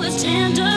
was tender.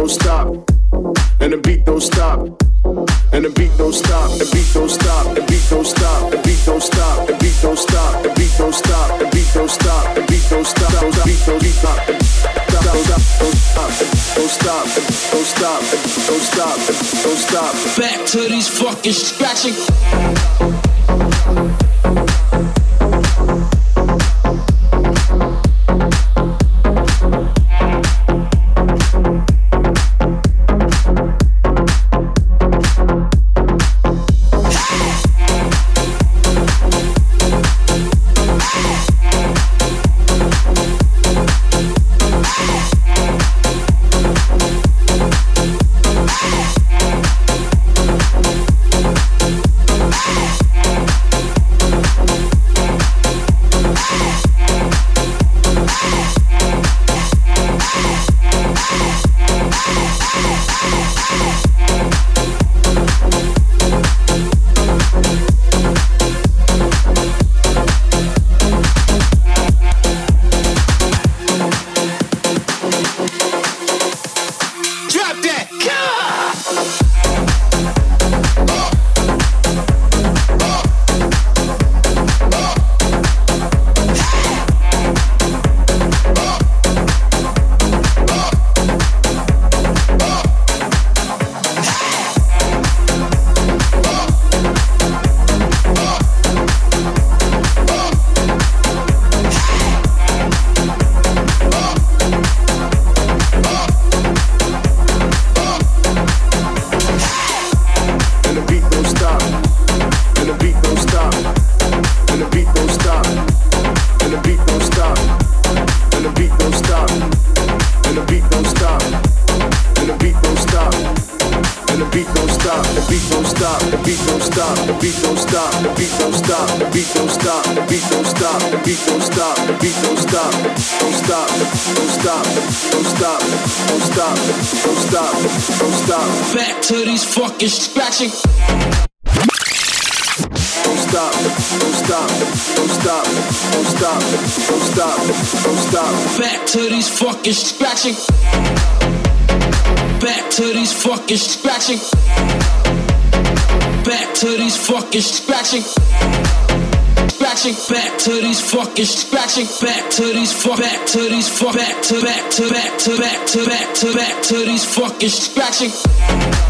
don't stop, and the beat don't stop, and the beat don't stop, and beat don't stop, and beat don't stop, and beat don't stop, and beat don't stop, and beat don't stop, and beat don't stop, and beat don't stop, don't beat don't stop, don't stop, don't stop, don't stop, don't stop, don't stop. Back to these fucking scratching. Scratching. Back to these fucking scratching. Back to these fucking scratching. Scratching back to these fucking scratching back to these fuck back to these fuck back to back to back to back to back to back to these fucking scratching.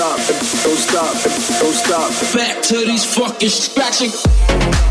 stop, don't stop, don't stop. Back to these fucking scratching.